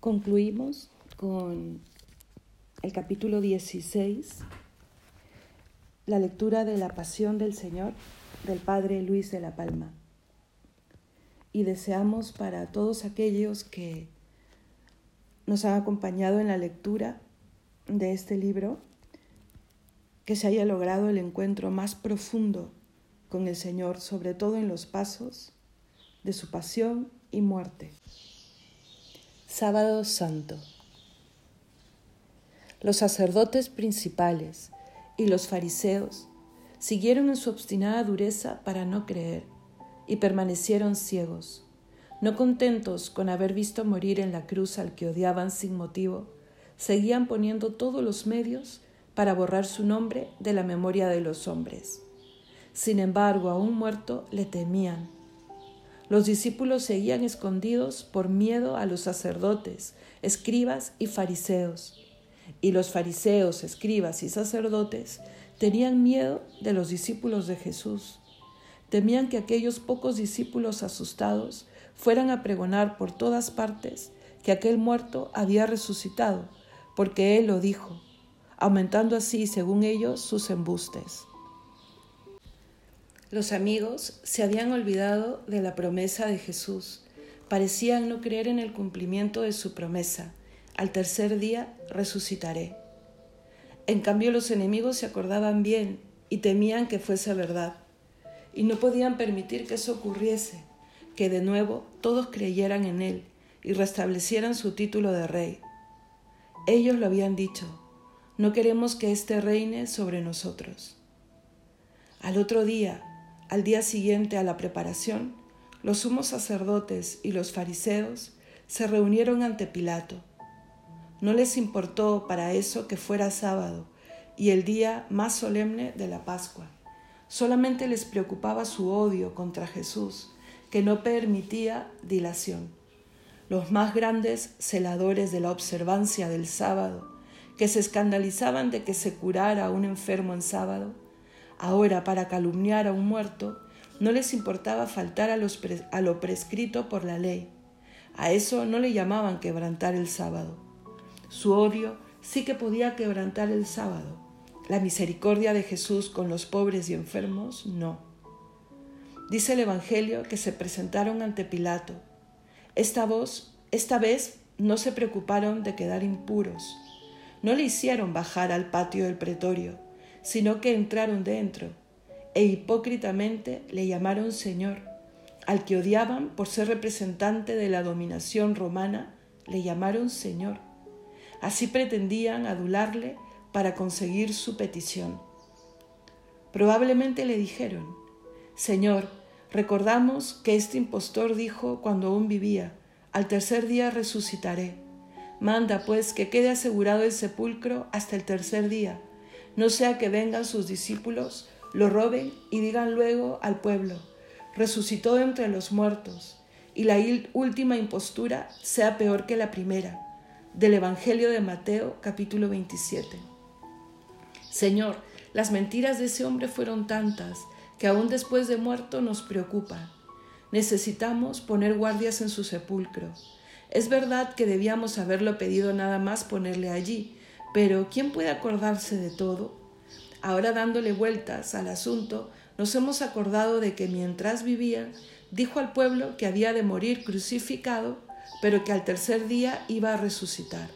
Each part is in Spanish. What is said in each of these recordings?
Concluimos con el capítulo 16, la lectura de la Pasión del Señor del Padre Luis de la Palma. Y deseamos para todos aquellos que nos han acompañado en la lectura de este libro, que se haya logrado el encuentro más profundo con el Señor, sobre todo en los pasos de su pasión y muerte. Sábado Santo. Los sacerdotes principales y los fariseos siguieron en su obstinada dureza para no creer y permanecieron ciegos. No contentos con haber visto morir en la cruz al que odiaban sin motivo, seguían poniendo todos los medios para borrar su nombre de la memoria de los hombres. Sin embargo, aún muerto, le temían los discípulos seguían escondidos por miedo a los sacerdotes, escribas y fariseos. Y los fariseos, escribas y sacerdotes tenían miedo de los discípulos de Jesús. Temían que aquellos pocos discípulos asustados fueran a pregonar por todas partes que aquel muerto había resucitado, porque Él lo dijo, aumentando así, según ellos, sus embustes. Los amigos se habían olvidado de la promesa de Jesús, parecían no creer en el cumplimiento de su promesa. Al tercer día resucitaré. En cambio los enemigos se acordaban bien y temían que fuese verdad, y no podían permitir que eso ocurriese, que de nuevo todos creyeran en él y restablecieran su título de rey. Ellos lo habían dicho, no queremos que éste reine sobre nosotros. Al otro día, al día siguiente a la preparación, los sumos sacerdotes y los fariseos se reunieron ante Pilato. No les importó para eso que fuera sábado y el día más solemne de la Pascua. Solamente les preocupaba su odio contra Jesús, que no permitía dilación. Los más grandes celadores de la observancia del sábado, que se escandalizaban de que se curara a un enfermo en sábado, Ahora, para calumniar a un muerto, no les importaba faltar a, a, lo prescrito por la ley. A eso no le llamaban quebrantar el sábado. Su odio sí que podía quebrantar el sábado. La misericordia de Jesús con los pobres y enfermos, no. Dice el Evangelio que se presentaron ante Pilato. Esta voz, esta vez no se preocuparon de quedar impuros. No le hicieron bajar al patio del pretorio sino que entraron dentro e hipócritamente le llamaron Señor. Al que odiaban por ser representante de la dominación romana, le llamaron Señor. Así pretendían adularle para conseguir su petición. Probablemente le dijeron, Señor, recordamos que este impostor dijo cuando aún vivía, al tercer día resucitaré. Manda pues que quede asegurado el sepulcro hasta el tercer día no sea que vengan sus discípulos, lo roben y digan luego al pueblo, resucitó entre los muertos, y la última impostura sea peor que la primera. Del Evangelio de Mateo capítulo 27. Señor, las mentiras de ese hombre fueron tantas que aún después de muerto nos preocupan. Necesitamos poner guardias en su sepulcro. Es verdad que debíamos haberlo pedido nada más ponerle allí, pero ¿quién puede acordarse de todo? Ahora dándole vueltas al asunto, nos hemos acordado de que mientras vivía, dijo al pueblo que había de morir crucificado, pero que al tercer día iba a resucitar.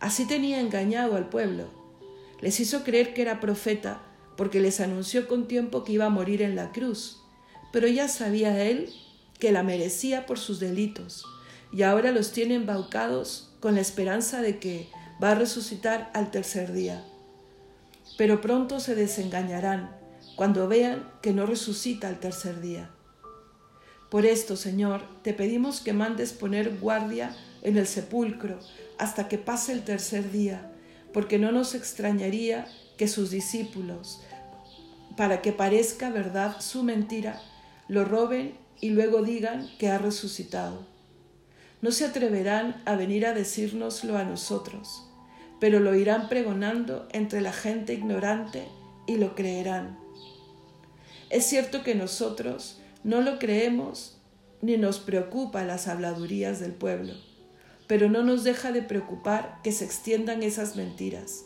Así tenía engañado al pueblo. Les hizo creer que era profeta porque les anunció con tiempo que iba a morir en la cruz, pero ya sabía él que la merecía por sus delitos, y ahora los tiene embaucados con la esperanza de que va a resucitar al tercer día. Pero pronto se desengañarán cuando vean que no resucita al tercer día. Por esto, Señor, te pedimos que mandes poner guardia en el sepulcro hasta que pase el tercer día, porque no nos extrañaría que sus discípulos, para que parezca verdad su mentira, lo roben y luego digan que ha resucitado. No se atreverán a venir a decírnoslo a nosotros pero lo irán pregonando entre la gente ignorante y lo creerán. Es cierto que nosotros no lo creemos ni nos preocupa las habladurías del pueblo, pero no nos deja de preocupar que se extiendan esas mentiras.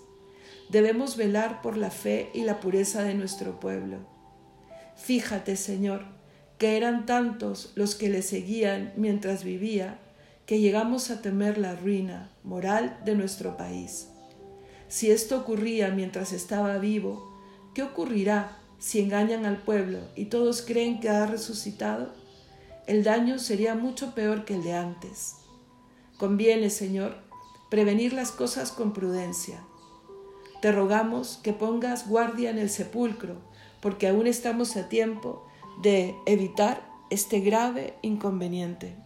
Debemos velar por la fe y la pureza de nuestro pueblo. Fíjate, Señor, que eran tantos los que le seguían mientras vivía, que llegamos a temer la ruina moral de nuestro país. Si esto ocurría mientras estaba vivo, ¿qué ocurrirá si engañan al pueblo y todos creen que ha resucitado? El daño sería mucho peor que el de antes. Conviene, Señor, prevenir las cosas con prudencia. Te rogamos que pongas guardia en el sepulcro, porque aún estamos a tiempo de evitar este grave inconveniente.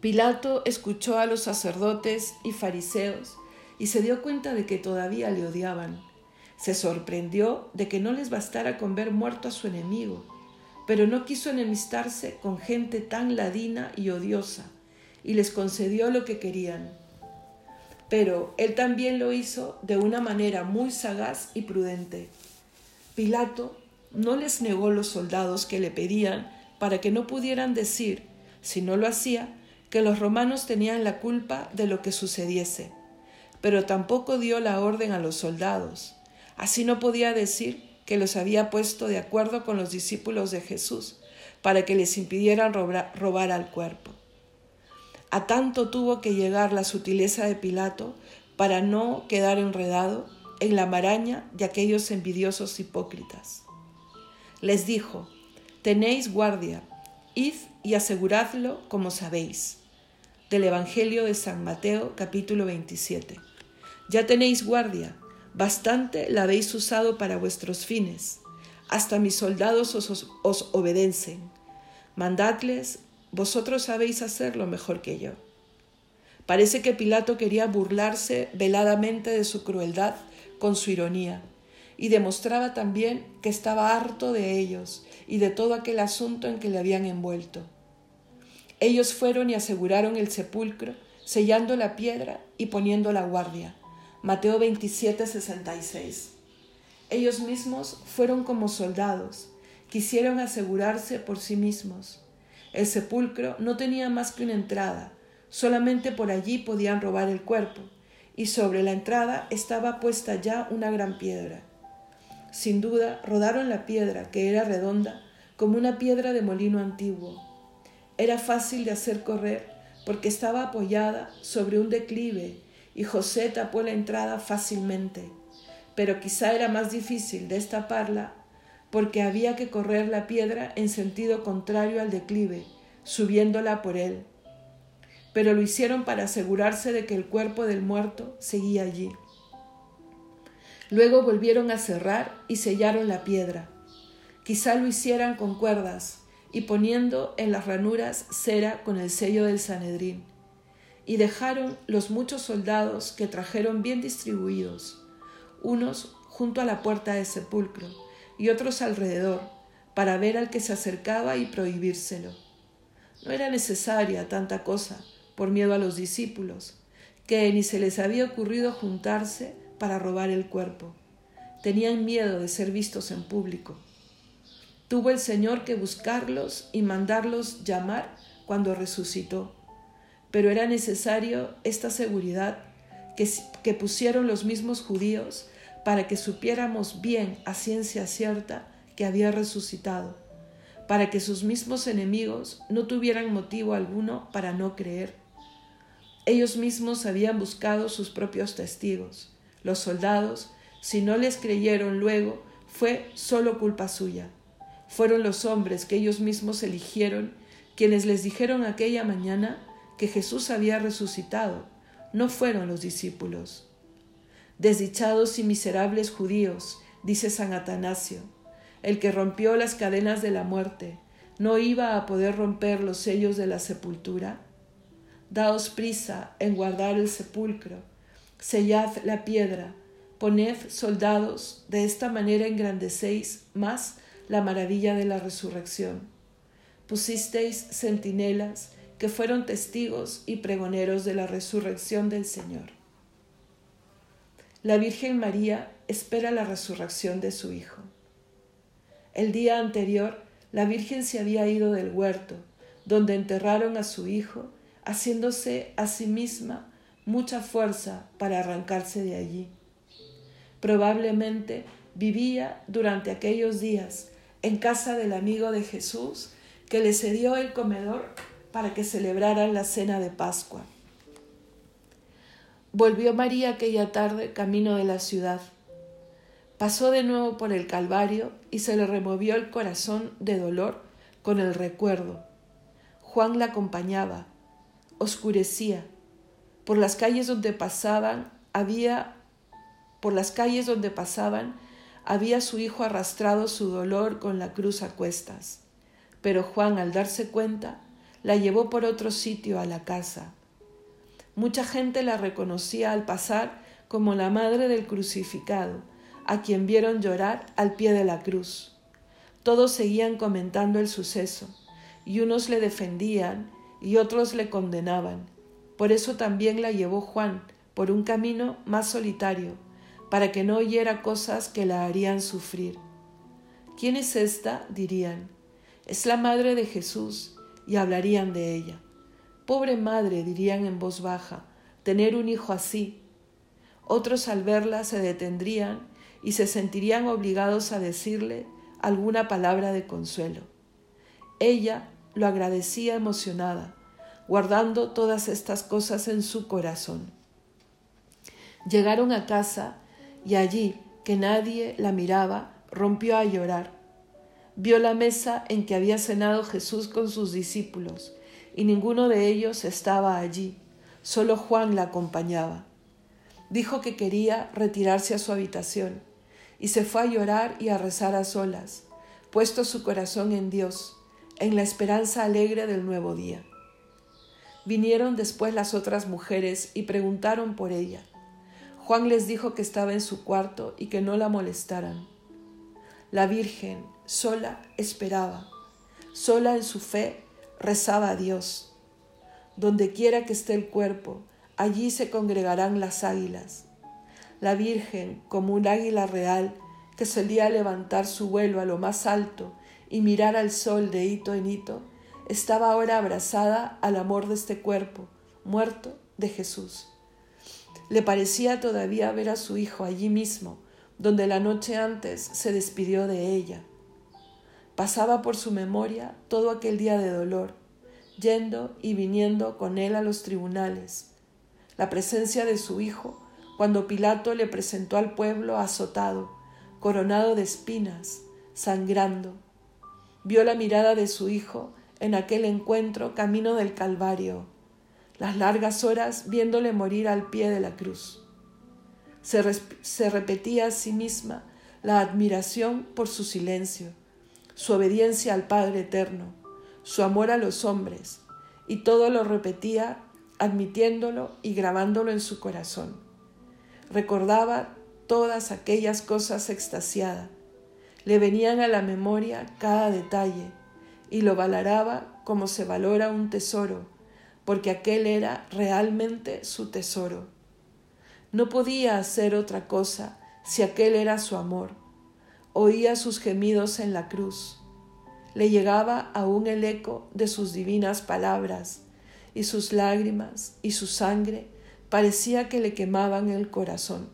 Pilato escuchó a los sacerdotes y fariseos y se dio cuenta de que todavía le odiaban. Se sorprendió de que no les bastara con ver muerto a su enemigo, pero no quiso enemistarse con gente tan ladina y odiosa, y les concedió lo que querían. Pero él también lo hizo de una manera muy sagaz y prudente. Pilato no les negó los soldados que le pedían para que no pudieran decir, si no lo hacía, que los romanos tenían la culpa de lo que sucediese, pero tampoco dio la orden a los soldados. Así no podía decir que los había puesto de acuerdo con los discípulos de Jesús para que les impidieran robar al cuerpo. A tanto tuvo que llegar la sutileza de Pilato para no quedar enredado en la maraña de aquellos envidiosos hipócritas. Les dijo, Tenéis guardia, id y aseguradlo como sabéis del Evangelio de San Mateo capítulo 27. Ya tenéis guardia, bastante la habéis usado para vuestros fines, hasta mis soldados os, os obedecen. Mandadles, vosotros sabéis hacerlo mejor que yo. Parece que Pilato quería burlarse veladamente de su crueldad con su ironía, y demostraba también que estaba harto de ellos y de todo aquel asunto en que le habían envuelto. Ellos fueron y aseguraron el sepulcro, sellando la piedra y poniendo la guardia. Mateo 27, 66. Ellos mismos fueron como soldados, quisieron asegurarse por sí mismos. El sepulcro no tenía más que una entrada, solamente por allí podían robar el cuerpo, y sobre la entrada estaba puesta ya una gran piedra. Sin duda, rodaron la piedra, que era redonda, como una piedra de molino antiguo era fácil de hacer correr porque estaba apoyada sobre un declive y José tapó la entrada fácilmente, pero quizá era más difícil destaparla porque había que correr la piedra en sentido contrario al declive, subiéndola por él. Pero lo hicieron para asegurarse de que el cuerpo del muerto seguía allí. Luego volvieron a cerrar y sellaron la piedra. Quizá lo hicieran con cuerdas, y poniendo en las ranuras cera con el sello del Sanedrín. Y dejaron los muchos soldados que trajeron bien distribuidos, unos junto a la puerta del sepulcro y otros alrededor, para ver al que se acercaba y prohibírselo. No era necesaria tanta cosa por miedo a los discípulos, que ni se les había ocurrido juntarse para robar el cuerpo. Tenían miedo de ser vistos en público Tuvo el Señor que buscarlos y mandarlos llamar cuando resucitó. Pero era necesario esta seguridad que, que pusieron los mismos judíos para que supiéramos bien a ciencia cierta que había resucitado, para que sus mismos enemigos no tuvieran motivo alguno para no creer. Ellos mismos habían buscado sus propios testigos. Los soldados, si no les creyeron luego, fue solo culpa suya. Fueron los hombres que ellos mismos eligieron quienes les dijeron aquella mañana que Jesús había resucitado, no fueron los discípulos. Desdichados y miserables judíos, dice San Atanasio, el que rompió las cadenas de la muerte, ¿no iba a poder romper los sellos de la sepultura? Daos prisa en guardar el sepulcro, sellad la piedra, poned soldados, de esta manera engrandecéis más la maravilla de la resurrección. Pusisteis centinelas que fueron testigos y pregoneros de la resurrección del Señor. La Virgen María espera la resurrección de su Hijo. El día anterior, la Virgen se había ido del huerto, donde enterraron a su Hijo, haciéndose a sí misma mucha fuerza para arrancarse de allí. Probablemente vivía durante aquellos días en casa del amigo de Jesús que le cedió el comedor para que celebraran la cena de Pascua. Volvió María aquella tarde camino de la ciudad. Pasó de nuevo por el Calvario y se le removió el corazón de dolor con el recuerdo. Juan la acompañaba. Oscurecía. Por las calles donde pasaban había por las calles donde pasaban había su hijo arrastrado su dolor con la cruz a cuestas. Pero Juan, al darse cuenta, la llevó por otro sitio a la casa. Mucha gente la reconocía al pasar como la madre del crucificado, a quien vieron llorar al pie de la cruz. Todos seguían comentando el suceso, y unos le defendían y otros le condenaban. Por eso también la llevó Juan por un camino más solitario, para que no oyera cosas que la harían sufrir. ¿Quién es esta? dirían. Es la madre de Jesús, y hablarían de ella. Pobre madre, dirían en voz baja, tener un hijo así. Otros al verla se detendrían y se sentirían obligados a decirle alguna palabra de consuelo. Ella lo agradecía emocionada, guardando todas estas cosas en su corazón. Llegaron a casa y allí, que nadie la miraba, rompió a llorar. Vio la mesa en que había cenado Jesús con sus discípulos, y ninguno de ellos estaba allí, solo Juan la acompañaba. Dijo que quería retirarse a su habitación, y se fue a llorar y a rezar a solas, puesto su corazón en Dios, en la esperanza alegre del nuevo día. Vinieron después las otras mujeres y preguntaron por ella. Juan les dijo que estaba en su cuarto y que no la molestaran. La Virgen, sola, esperaba. Sola en su fe, rezaba a Dios. Donde quiera que esté el cuerpo, allí se congregarán las águilas. La Virgen, como un águila real, que solía levantar su vuelo a lo más alto y mirar al sol de hito en hito, estaba ahora abrazada al amor de este cuerpo, muerto de Jesús. Le parecía todavía ver a su hijo allí mismo, donde la noche antes se despidió de ella. Pasaba por su memoria todo aquel día de dolor, yendo y viniendo con él a los tribunales, la presencia de su hijo cuando Pilato le presentó al pueblo azotado, coronado de espinas, sangrando. Vio la mirada de su hijo en aquel encuentro camino del Calvario las largas horas viéndole morir al pie de la cruz. Se, repetía a sí misma la admiración por su silencio, su obediencia al Padre Eterno, su amor a los hombres, y todo lo repetía admitiéndolo y grabándolo en su corazón. Recordaba todas aquellas cosas extasiada, le venían a la memoria cada detalle, y lo valoraba como se valora un tesoro porque aquel era realmente su tesoro. No podía hacer otra cosa si aquel era su amor. Oía sus gemidos en la cruz. Le llegaba aún el eco de sus divinas palabras, y sus lágrimas y su sangre parecía que le quemaban el corazón.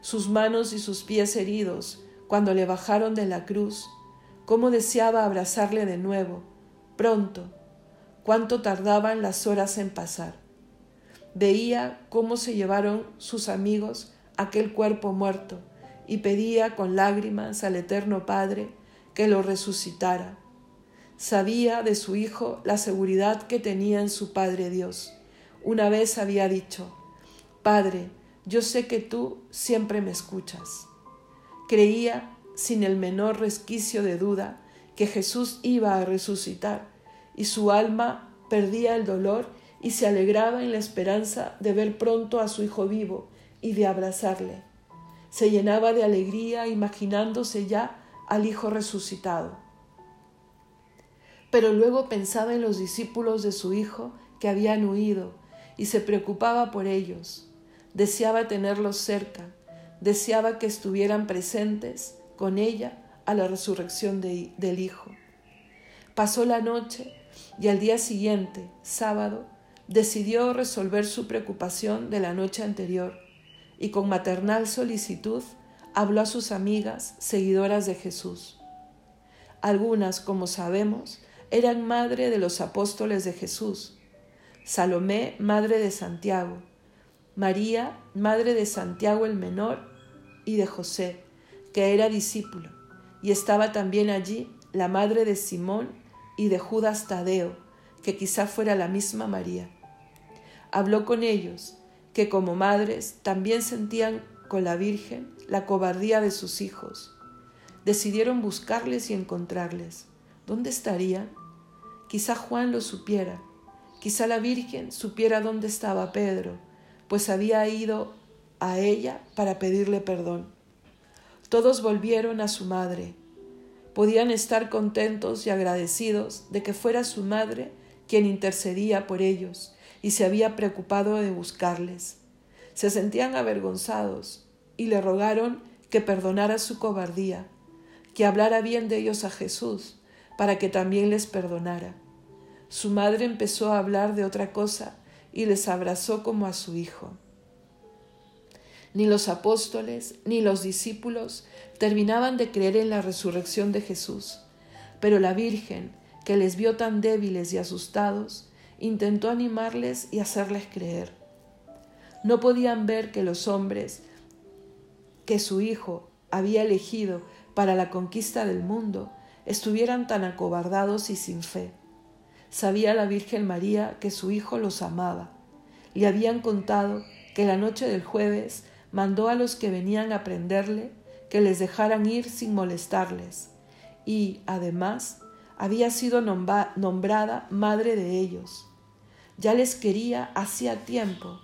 Sus manos y sus pies heridos, cuando le bajaron de la cruz, cómo deseaba abrazarle de nuevo, pronto, cuánto tardaban las horas en pasar. Veía cómo se llevaron sus amigos aquel cuerpo muerto y pedía con lágrimas al Eterno Padre que lo resucitara. Sabía de su hijo la seguridad que tenía en su Padre Dios. Una vez había dicho, Padre, yo sé que tú siempre me escuchas. Creía, sin el menor resquicio de duda, que Jesús iba a resucitar y su alma perdía el dolor y se alegraba en la esperanza de ver pronto a su hijo vivo y de abrazarle. Se llenaba de alegría imaginándose ya al hijo resucitado. Pero luego pensaba en los discípulos de su hijo que habían huido y se preocupaba por ellos. Deseaba tenerlos cerca, deseaba que estuvieran presentes con ella a la resurrección del hijo. Pasó la noche y al día siguiente, sábado, decidió resolver su preocupación de la noche anterior y con maternal solicitud habló a sus amigas, seguidoras de Jesús. Algunas, como sabemos, eran madre de los apóstoles de Jesús, Salomé, madre de Santiago, María, madre de Santiago el menor y de José, que era discípulo, y estaba también allí la madre de Simón y de Judas Tadeo, que quizá fuera la misma María. Habló con ellos, que como madres también sentían con la Virgen la cobardía de sus hijos. Decidieron buscarles y encontrarles. ¿Dónde estarían? Quizá Juan lo supiera, quizá la Virgen supiera dónde estaba Pedro, pues había ido a ella para pedirle perdón. Todos volvieron a su madre. Podían estar contentos y agradecidos de que fuera su madre quien intercedía por ellos y se había preocupado de buscarles. Se sentían avergonzados y le rogaron que perdonara su cobardía, que hablara bien de ellos a Jesús, para que también les perdonara. Su madre empezó a hablar de otra cosa y les abrazó como a su hijo. Ni los apóstoles ni los discípulos terminaban de creer en la resurrección de Jesús, pero la Virgen, que les vio tan débiles y asustados, intentó animarles y hacerles creer. No podían ver que los hombres que su Hijo había elegido para la conquista del mundo estuvieran tan acobardados y sin fe. Sabía la Virgen María que su Hijo los amaba. Le habían contado que la noche del jueves mandó a los que venían a prenderle que les dejaran ir sin molestarles, y, además, había sido nombrada madre de ellos. Ya les quería hacía tiempo,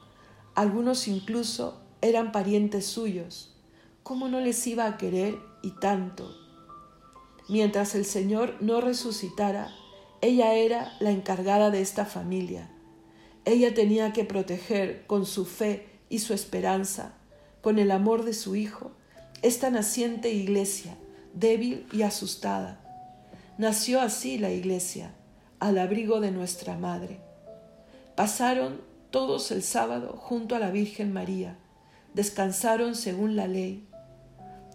algunos incluso eran parientes suyos. ¿Cómo no les iba a querer y tanto? Mientras el Señor no resucitara, ella era la encargada de esta familia. Ella tenía que proteger con su fe y su esperanza, con el amor de su Hijo, esta naciente iglesia, débil y asustada. Nació así la iglesia, al abrigo de nuestra Madre. Pasaron todos el sábado junto a la Virgen María, descansaron según la ley.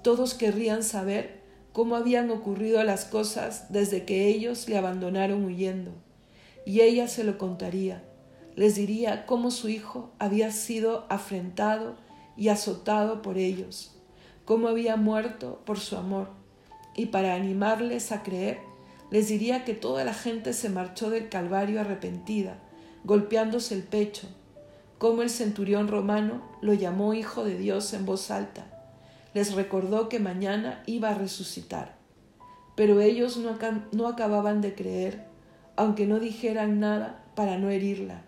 Todos querrían saber cómo habían ocurrido las cosas desde que ellos le abandonaron huyendo, y ella se lo contaría, les diría cómo su hijo había sido afrentado y azotado por ellos, cómo había muerto por su amor, y para animarles a creer, les diría que toda la gente se marchó del Calvario arrepentida, golpeándose el pecho, cómo el centurión romano lo llamó Hijo de Dios en voz alta. Les recordó que mañana iba a resucitar. Pero ellos no, no acababan de creer, aunque no dijeran nada para no herirla.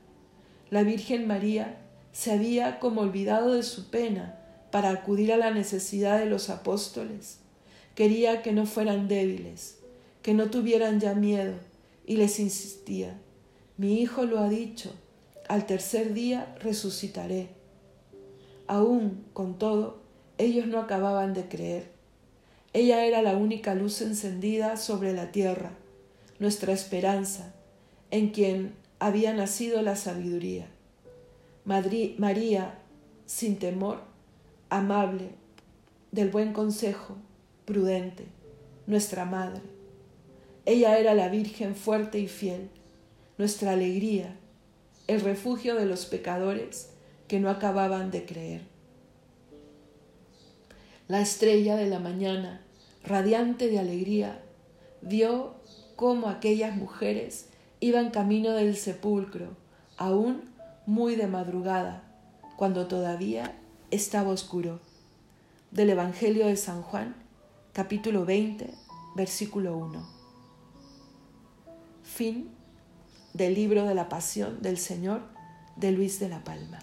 La Virgen María se había como olvidado de su pena para acudir a la necesidad de los apóstoles. Quería que no fueran débiles, que no tuvieran ya miedo, y les insistía, mi hijo lo ha dicho, al tercer día resucitaré. Aún, con todo, ellos no acababan de creer. Ella era la única luz encendida sobre la tierra, nuestra esperanza, en quien había nacido la sabiduría. María, sin temor, amable, del buen consejo, prudente, nuestra madre. Ella era la Virgen fuerte y fiel, nuestra alegría, el refugio de los pecadores que no acababan de creer. La estrella de la mañana, radiante de alegría, vio cómo aquellas mujeres iban camino del sepulcro, aún muy de madrugada, cuando todavía estaba oscuro. Del Evangelio de San Juan, capítulo 20, versículo 1. Fin del libro de la Pasión del Señor de Luis de la Palma.